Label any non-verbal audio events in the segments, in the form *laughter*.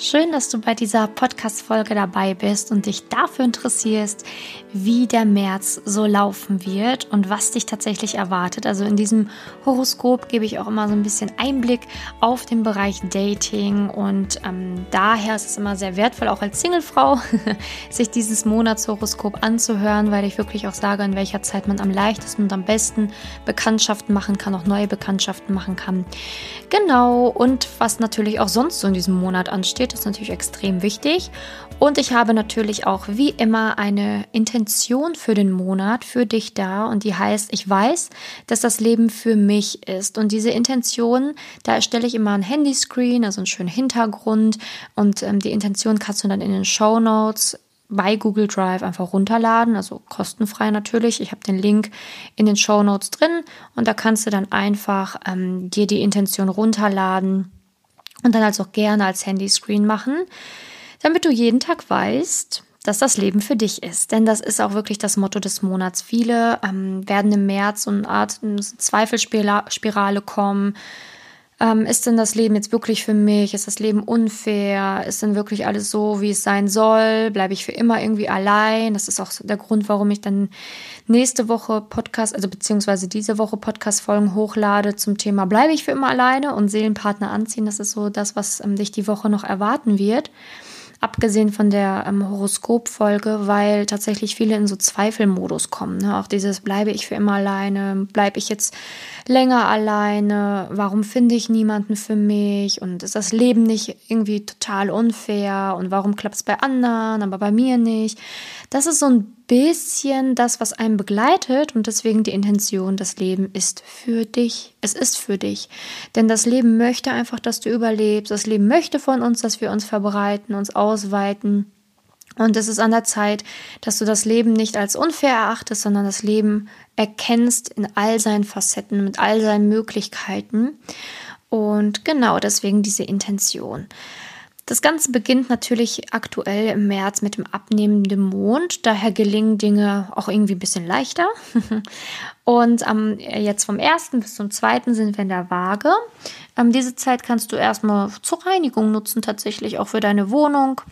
Schön, dass du bei dieser Podcast-Folge dabei bist und dich dafür interessierst, wie der März so laufen wird und was dich tatsächlich erwartet. Also in diesem Horoskop gebe ich auch immer so ein bisschen Einblick auf den Bereich Dating und ähm, daher ist es immer sehr wertvoll, auch als Singlefrau, *laughs* sich dieses Monatshoroskop anzuhören, weil ich wirklich auch sage, in welcher Zeit man am leichtesten und am besten Bekanntschaften machen kann, auch neue Bekanntschaften machen kann. Genau, und was natürlich auch sonst so in diesem Monat ansteht steht, ist natürlich extrem wichtig. Und ich habe natürlich auch wie immer eine Intention für den Monat für dich da und die heißt, ich weiß, dass das Leben für mich ist. Und diese Intention, da erstelle ich immer ein Handyscreen, also einen schönen Hintergrund und ähm, die Intention kannst du dann in den Show Notes bei Google Drive einfach runterladen, also kostenfrei natürlich. Ich habe den Link in den Show Notes drin und da kannst du dann einfach ähm, dir die Intention runterladen und dann also auch gerne als Handyscreen machen, damit du jeden Tag weißt, dass das Leben für dich ist. Denn das ist auch wirklich das Motto des Monats. Viele ähm, werden im März so eine Art Zweifelsspirale kommen, ähm, ist denn das Leben jetzt wirklich für mich? Ist das Leben unfair? Ist denn wirklich alles so, wie es sein soll? Bleibe ich für immer irgendwie allein? Das ist auch der Grund, warum ich dann nächste Woche Podcast, also beziehungsweise diese Woche Podcast-Folgen hochlade zum Thema Bleibe ich für immer alleine und Seelenpartner anziehen. Das ist so das, was ähm, dich die Woche noch erwarten wird abgesehen von der ähm, Horoskopfolge, weil tatsächlich viele in so Zweifelmodus kommen. Ne? Auch dieses, bleibe ich für immer alleine, bleibe ich jetzt länger alleine, warum finde ich niemanden für mich und ist das Leben nicht irgendwie total unfair und warum klappt es bei anderen, aber bei mir nicht. Das ist so ein bisschen das, was einen begleitet und deswegen die Intention, das Leben ist für dich. Es ist für dich. Denn das Leben möchte einfach, dass du überlebst. Das Leben möchte von uns, dass wir uns verbreiten, uns ausweiten. Und es ist an der Zeit, dass du das Leben nicht als unfair erachtest, sondern das Leben erkennst in all seinen Facetten, mit all seinen Möglichkeiten. Und genau deswegen diese Intention. Das Ganze beginnt natürlich aktuell im März mit dem abnehmenden Mond. Daher gelingen Dinge auch irgendwie ein bisschen leichter. *laughs* Und ähm, jetzt vom 1. bis zum 2. sind wir in der Waage. Ähm, diese Zeit kannst du erstmal zur Reinigung nutzen, tatsächlich auch für deine Wohnung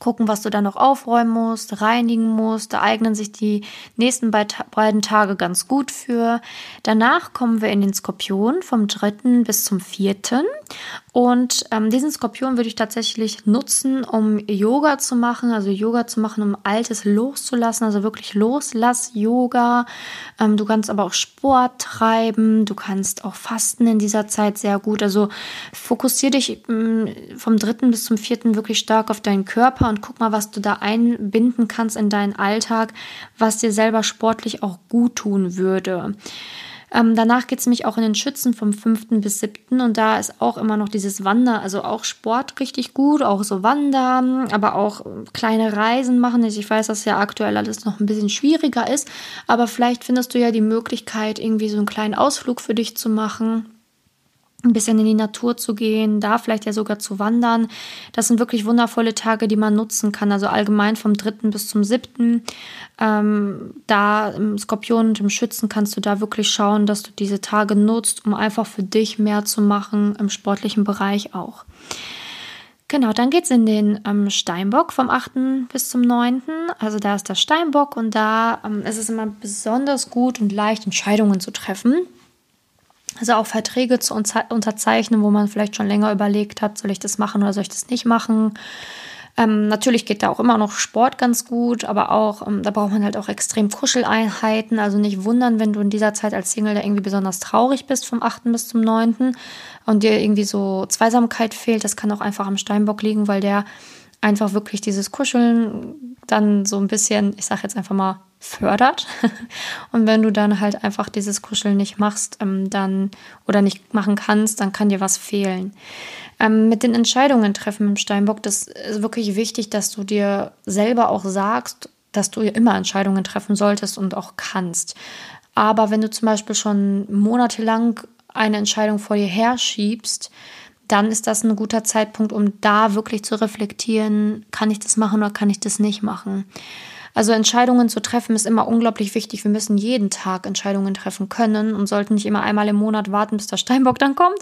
gucken, was du da noch aufräumen musst, reinigen musst. Da eignen sich die nächsten beiden Tage ganz gut für. Danach kommen wir in den Skorpion vom 3. bis zum 4. Und ähm, diesen Skorpion würde ich tatsächlich nutzen, um Yoga zu machen, also Yoga zu machen, um Altes loszulassen, also wirklich Loslass-Yoga. Ähm, du kannst aber auch Sport treiben, du kannst auch fasten in dieser Zeit sehr gut. Also fokussiere dich ähm, vom 3. bis zum 4. wirklich stark auf deinen Körper und guck mal, was du da einbinden kannst in deinen Alltag, was dir selber sportlich auch gut tun würde. Ähm, danach geht es nämlich auch in den Schützen vom 5. bis 7. Und da ist auch immer noch dieses Wander, also auch Sport richtig gut, auch so Wandern, aber auch kleine Reisen machen. Ich weiß, dass ja aktuell alles noch ein bisschen schwieriger ist, aber vielleicht findest du ja die Möglichkeit, irgendwie so einen kleinen Ausflug für dich zu machen ein bisschen in die Natur zu gehen, da vielleicht ja sogar zu wandern. Das sind wirklich wundervolle Tage, die man nutzen kann. Also allgemein vom 3. bis zum 7. Ähm, da im Skorpion und im Schützen kannst du da wirklich schauen, dass du diese Tage nutzt, um einfach für dich mehr zu machen, im sportlichen Bereich auch. Genau, dann geht es in den ähm, Steinbock vom 8. bis zum 9. Also da ist der Steinbock und da ähm, ist es immer besonders gut und leicht, Entscheidungen zu treffen. Also auch Verträge zu unterzeichnen, wo man vielleicht schon länger überlegt hat, soll ich das machen oder soll ich das nicht machen. Ähm, natürlich geht da auch immer noch Sport ganz gut, aber auch, ähm, da braucht man halt auch extrem Kuscheleinheiten. Also nicht wundern, wenn du in dieser Zeit als Single da irgendwie besonders traurig bist vom 8. bis zum 9. und dir irgendwie so Zweisamkeit fehlt. Das kann auch einfach am Steinbock liegen, weil der einfach wirklich dieses Kuscheln dann so ein bisschen, ich sag jetzt einfach mal, fördert. *laughs* Und wenn du dann halt einfach dieses Kuscheln nicht machst, ähm, dann oder nicht machen kannst, dann kann dir was fehlen. Ähm, mit den Entscheidungen treffen im Steinbock, das ist wirklich wichtig, dass du dir selber auch sagst, dass du immer Entscheidungen treffen solltest und auch kannst. Aber wenn du zum Beispiel schon monatelang eine Entscheidung vor dir herschiebst, dann ist das ein guter Zeitpunkt, um da wirklich zu reflektieren, kann ich das machen oder kann ich das nicht machen. Also Entscheidungen zu treffen ist immer unglaublich wichtig. Wir müssen jeden Tag Entscheidungen treffen können und sollten nicht immer einmal im Monat warten, bis der Steinbock dann kommt.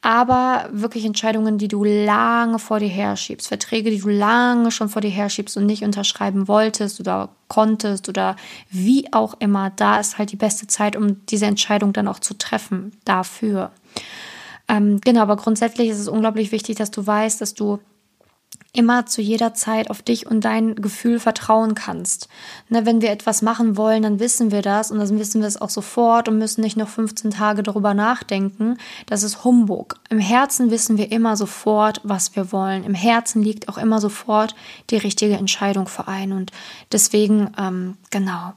aber wirklich Entscheidungen, die du lange vor dir herschiebst, Verträge, die du lange schon vor dir herschiebst und nicht unterschreiben wolltest oder konntest oder wie auch immer, da ist halt die beste Zeit, um diese Entscheidung dann auch zu treffen dafür. Ähm, genau, aber grundsätzlich ist es unglaublich wichtig, dass du weißt, dass du immer zu jeder Zeit auf dich und dein Gefühl vertrauen kannst. Ne, wenn wir etwas machen wollen, dann wissen wir das und dann wissen wir es auch sofort und müssen nicht noch 15 Tage darüber nachdenken. Das ist Humbug. Im Herzen wissen wir immer sofort, was wir wollen. Im Herzen liegt auch immer sofort die richtige Entscheidung für einen und deswegen, ähm, genau.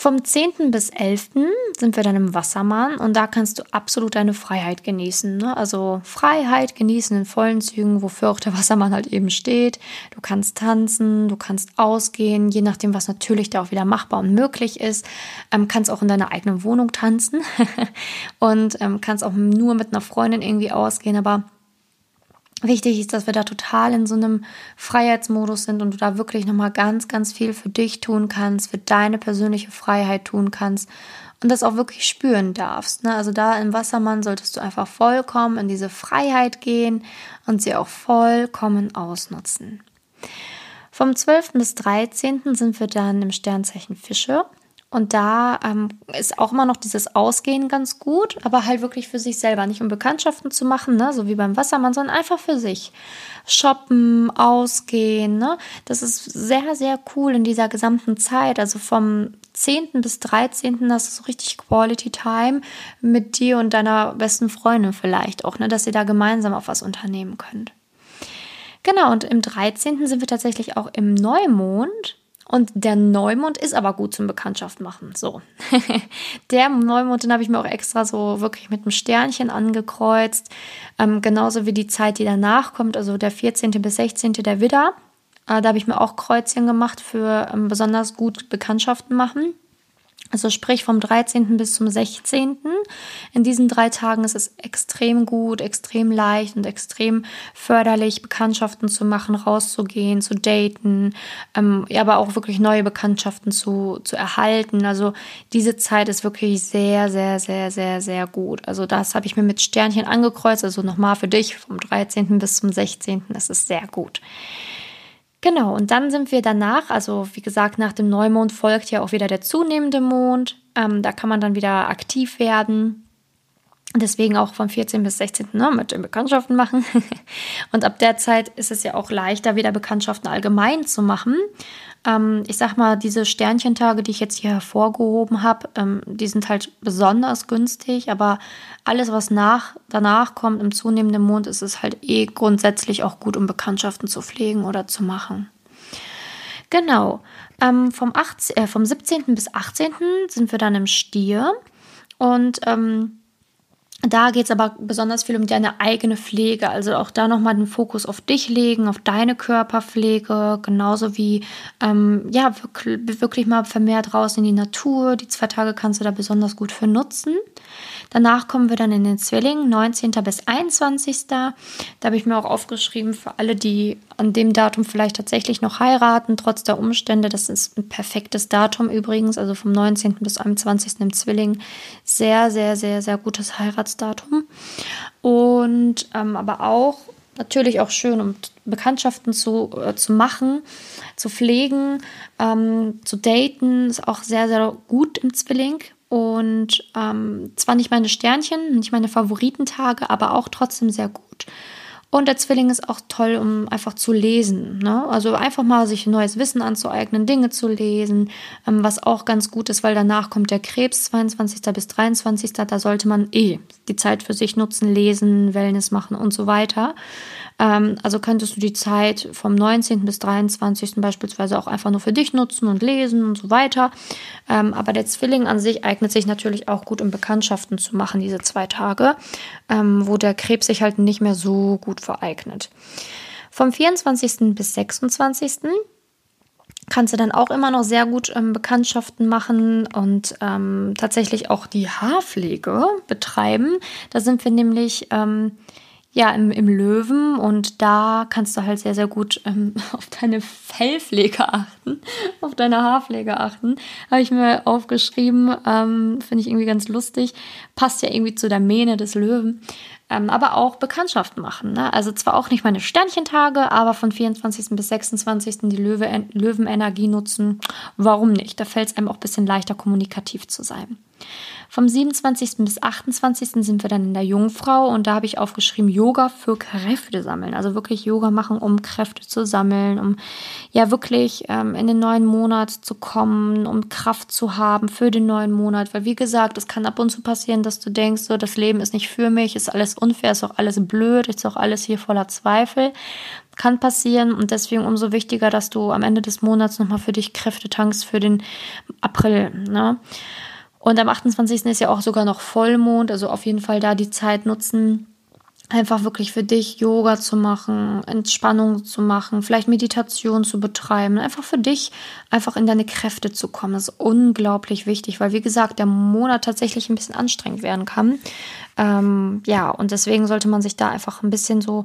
Vom 10. bis 11. sind wir dann im Wassermann und da kannst du absolut deine Freiheit genießen. Ne? Also Freiheit genießen in vollen Zügen, wofür auch der Wassermann halt eben steht. Du kannst tanzen, du kannst ausgehen, je nachdem, was natürlich da auch wieder machbar und möglich ist. Ähm, kannst auch in deiner eigenen Wohnung tanzen *laughs* und ähm, kannst auch nur mit einer Freundin irgendwie ausgehen, aber Wichtig ist, dass wir da total in so einem Freiheitsmodus sind und du da wirklich nochmal ganz, ganz viel für dich tun kannst, für deine persönliche Freiheit tun kannst und das auch wirklich spüren darfst. Ne? Also da im Wassermann solltest du einfach vollkommen in diese Freiheit gehen und sie auch vollkommen ausnutzen. Vom 12. bis 13. sind wir dann im Sternzeichen Fische. Und da ähm, ist auch immer noch dieses Ausgehen ganz gut, aber halt wirklich für sich selber, nicht um Bekanntschaften zu machen, ne, so wie beim Wassermann, sondern einfach für sich. Shoppen, ausgehen, ne? Das ist sehr, sehr cool in dieser gesamten Zeit. Also vom 10. bis 13. hast du so richtig Quality Time mit dir und deiner besten Freundin vielleicht auch, ne, dass ihr da gemeinsam auf was unternehmen könnt. Genau, und im 13. sind wir tatsächlich auch im Neumond. Und der Neumond ist aber gut zum Bekanntschaft machen. So. *laughs* der Neumond, den habe ich mir auch extra so wirklich mit einem Sternchen angekreuzt. Ähm, genauso wie die Zeit, die danach kommt, also der 14. bis 16. der Widder. Äh, da habe ich mir auch Kreuzchen gemacht für ähm, besonders gut Bekanntschaften machen. Also sprich vom 13. bis zum 16. In diesen drei Tagen ist es extrem gut, extrem leicht und extrem förderlich, Bekanntschaften zu machen, rauszugehen, zu daten, ähm, aber auch wirklich neue Bekanntschaften zu, zu erhalten. Also diese Zeit ist wirklich sehr, sehr, sehr, sehr, sehr gut. Also das habe ich mir mit Sternchen angekreuzt. Also nochmal für dich vom 13. bis zum 16. Das ist sehr gut. Genau, und dann sind wir danach, also wie gesagt, nach dem Neumond folgt ja auch wieder der zunehmende Mond. Ähm, da kann man dann wieder aktiv werden. Deswegen auch vom 14. bis 16. Ne, mit den Bekanntschaften machen. *laughs* und ab der Zeit ist es ja auch leichter, wieder Bekanntschaften allgemein zu machen. Ähm, ich sag mal, diese Sternchentage, die ich jetzt hier hervorgehoben habe, ähm, die sind halt besonders günstig, aber alles, was nach, danach kommt im zunehmenden Mond, ist es halt eh grundsätzlich auch gut, um Bekanntschaften zu pflegen oder zu machen. Genau. Ähm, vom, 18, äh, vom 17. bis 18. sind wir dann im Stier. Und ähm, da geht es aber besonders viel um deine eigene Pflege, also auch da nochmal den Fokus auf dich legen, auf deine Körperpflege, genauso wie ähm, ja wirklich, wirklich mal vermehrt raus in die Natur. Die zwei Tage kannst du da besonders gut für nutzen. Danach kommen wir dann in den Zwilling, 19. bis 21. Da habe ich mir auch aufgeschrieben, für alle, die an dem Datum vielleicht tatsächlich noch heiraten, trotz der Umstände. Das ist ein perfektes Datum übrigens, also vom 19. bis 21. im Zwilling. Sehr, sehr, sehr, sehr gutes Heiratsdatum. Und ähm, aber auch natürlich auch schön, um Bekanntschaften zu, äh, zu machen, zu pflegen, ähm, zu daten, ist auch sehr, sehr gut im Zwilling. Und ähm, zwar nicht meine Sternchen, nicht meine Favoritentage, aber auch trotzdem sehr gut. Und der Zwilling ist auch toll, um einfach zu lesen. Ne? Also einfach mal sich neues Wissen anzueignen, Dinge zu lesen, ähm, was auch ganz gut ist, weil danach kommt der Krebs, 22. bis 23. Da sollte man eh die Zeit für sich nutzen, lesen, Wellness machen und so weiter. Ähm, also könntest du die Zeit vom 19. bis 23. beispielsweise auch einfach nur für dich nutzen und lesen und so weiter. Ähm, aber der Zwilling an sich eignet sich natürlich auch gut, um Bekanntschaften zu machen, diese zwei Tage, ähm, wo der Krebs sich halt nicht mehr so gut vereignet. Vom 24. bis 26 kannst du dann auch immer noch sehr gut ähm, Bekanntschaften machen und ähm, tatsächlich auch die Haarpflege betreiben. Da sind wir nämlich ähm, ja, im, im Löwen und da kannst du halt sehr, sehr gut ähm, *laughs* auf deine Fellpflege achten, auf deine Haarpflege achten. Habe ich mir aufgeschrieben, ähm, finde ich irgendwie ganz lustig. Passt ja irgendwie zu der Mähne des Löwen. Ähm, aber auch Bekanntschaften machen. Ne? Also zwar auch nicht meine Sternchentage, aber von 24. bis 26. die Löwe, Löwenenergie nutzen. Warum nicht? Da fällt es einem auch ein bisschen leichter, kommunikativ zu sein. Vom 27. bis 28. sind wir dann in der Jungfrau und da habe ich aufgeschrieben Yoga für Kräfte sammeln. Also wirklich Yoga machen, um Kräfte zu sammeln, um ja wirklich ähm, in den neuen Monat zu kommen, um Kraft zu haben für den neuen Monat. Weil wie gesagt, es kann ab und zu passieren, dass du denkst, so das Leben ist nicht für mich, ist alles unfair, ist auch alles blöd, ist auch alles hier voller Zweifel kann passieren und deswegen umso wichtiger, dass du am Ende des Monats nochmal für dich Kräfte tankst für den April. Ne? Und am 28. ist ja auch sogar noch Vollmond, also auf jeden Fall da die Zeit nutzen, einfach wirklich für dich Yoga zu machen, Entspannung zu machen, vielleicht Meditation zu betreiben, einfach für dich einfach in deine Kräfte zu kommen. Ist unglaublich wichtig, weil wie gesagt, der Monat tatsächlich ein bisschen anstrengend werden kann. Ähm, ja, und deswegen sollte man sich da einfach ein bisschen so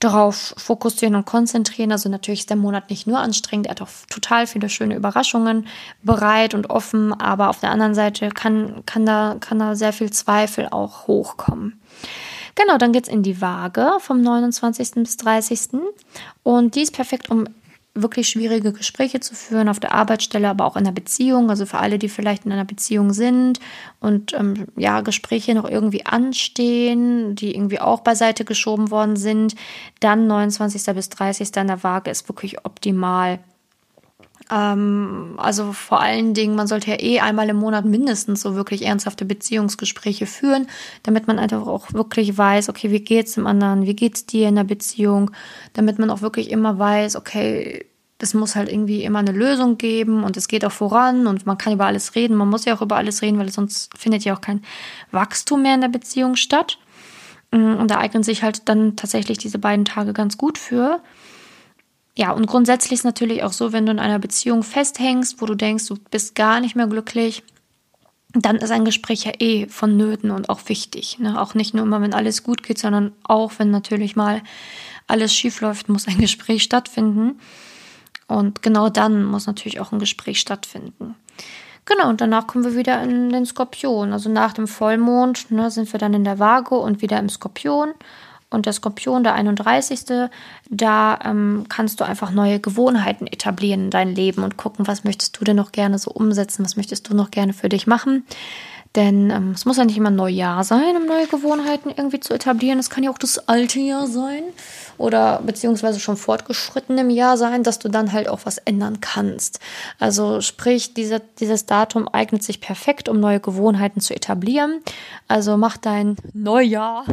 darauf fokussieren und konzentrieren. Also natürlich ist der Monat nicht nur anstrengend, er hat auch total viele schöne Überraschungen bereit und offen, aber auf der anderen Seite kann, kann, da, kann da sehr viel Zweifel auch hochkommen. Genau, dann geht es in die Waage vom 29. bis 30. Und die ist perfekt, um wirklich schwierige Gespräche zu führen auf der Arbeitsstelle, aber auch in der Beziehung. Also für alle, die vielleicht in einer Beziehung sind und ähm, ja, Gespräche noch irgendwie anstehen, die irgendwie auch beiseite geschoben worden sind, dann 29. bis 30. in der Waage ist wirklich optimal. Ähm, also vor allen Dingen, man sollte ja eh einmal im Monat mindestens so wirklich ernsthafte Beziehungsgespräche führen, damit man einfach auch wirklich weiß, okay, wie geht's dem anderen, wie geht's dir in der Beziehung, damit man auch wirklich immer weiß, okay, es muss halt irgendwie immer eine Lösung geben und es geht auch voran und man kann über alles reden. Man muss ja auch über alles reden, weil sonst findet ja auch kein Wachstum mehr in der Beziehung statt. Mm, und da eignen sich halt dann tatsächlich diese beiden Tage ganz gut für. Ja, und grundsätzlich ist natürlich auch so, wenn du in einer Beziehung festhängst, wo du denkst, du bist gar nicht mehr glücklich, dann ist ein Gespräch ja eh vonnöten und auch wichtig. Ne? Auch nicht nur immer, wenn alles gut geht, sondern auch, wenn natürlich mal alles schief läuft, muss ein *laughs* Gespräch stattfinden. Und genau dann muss natürlich auch ein Gespräch stattfinden. Genau, und danach kommen wir wieder in den Skorpion. Also nach dem Vollmond ne, sind wir dann in der Waage und wieder im Skorpion. Und der Skorpion, der 31. Da ähm, kannst du einfach neue Gewohnheiten etablieren in dein Leben und gucken, was möchtest du denn noch gerne so umsetzen, was möchtest du noch gerne für dich machen. Denn ähm, es muss ja nicht immer ein Neujahr sein, um neue Gewohnheiten irgendwie zu etablieren. Es kann ja auch das alte Jahr sein oder beziehungsweise schon fortgeschritten im Jahr sein, dass du dann halt auch was ändern kannst. Also sprich, dieser, dieses Datum eignet sich perfekt, um neue Gewohnheiten zu etablieren. Also mach dein Neujahr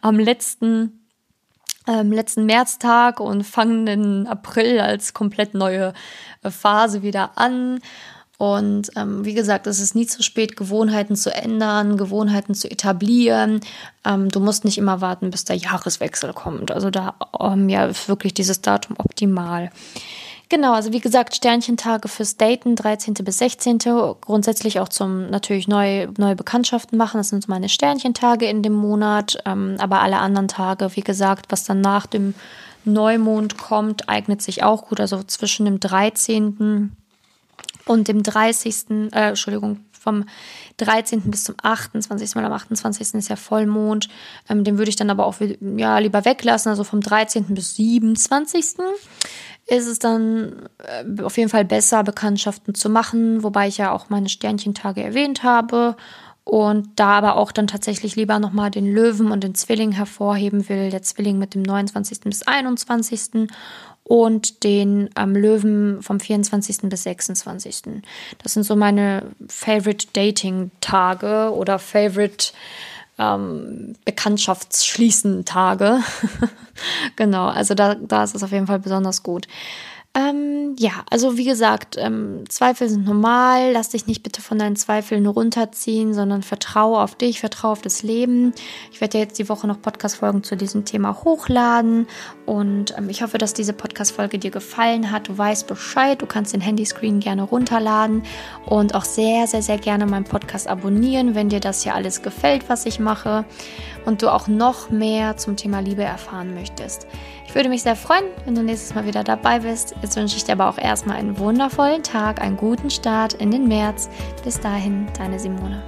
am letzten ähm, letzten Märztag und fang den April als komplett neue äh, Phase wieder an und ähm, wie gesagt, es ist nie zu spät, Gewohnheiten zu ändern, Gewohnheiten zu etablieren. Ähm, du musst nicht immer warten, bis der Jahreswechsel kommt. Also da ähm, ja, ist wirklich dieses Datum optimal. Genau, also wie gesagt, Sternchentage fürs Daten, 13. bis 16. Grundsätzlich auch zum natürlich neue, neue Bekanntschaften machen. Das sind so meine Sternchentage in dem Monat. Ähm, aber alle anderen Tage, wie gesagt, was dann nach dem Neumond kommt, eignet sich auch gut. Also zwischen dem 13 und dem 30., äh, Entschuldigung, vom 13. bis zum 28. Weil am 28. ist ja Vollmond. Ähm, den würde ich dann aber auch ja, lieber weglassen. Also vom 13. bis 27. ist es dann äh, auf jeden Fall besser, Bekanntschaften zu machen, wobei ich ja auch meine Sternchentage erwähnt habe. Und da aber auch dann tatsächlich lieber nochmal den Löwen und den Zwilling hervorheben will. Der Zwilling mit dem 29. bis 21 und den ähm, Löwen vom 24. bis 26. Das sind so meine Favorite Dating Tage oder Favorite ähm, Bekanntschaftsschließen Tage. *laughs* genau, also da, da ist es auf jeden Fall besonders gut. Ähm, ja, also wie gesagt, ähm, Zweifel sind normal. Lass dich nicht bitte von deinen Zweifeln runterziehen, sondern vertraue auf dich, vertraue auf das Leben. Ich werde ja jetzt die Woche noch Podcast-Folgen zu diesem Thema hochladen und ähm, ich hoffe, dass diese Podcast-Folge dir gefallen hat. Du weißt Bescheid, du kannst den Handyscreen gerne runterladen und auch sehr, sehr, sehr gerne meinen Podcast abonnieren, wenn dir das hier alles gefällt, was ich mache und du auch noch mehr zum Thema Liebe erfahren möchtest. Ich würde mich sehr freuen, wenn du nächstes Mal wieder dabei bist. Jetzt wünsche ich dir aber auch erstmal einen wundervollen Tag, einen guten Start in den März. Bis dahin, deine Simone.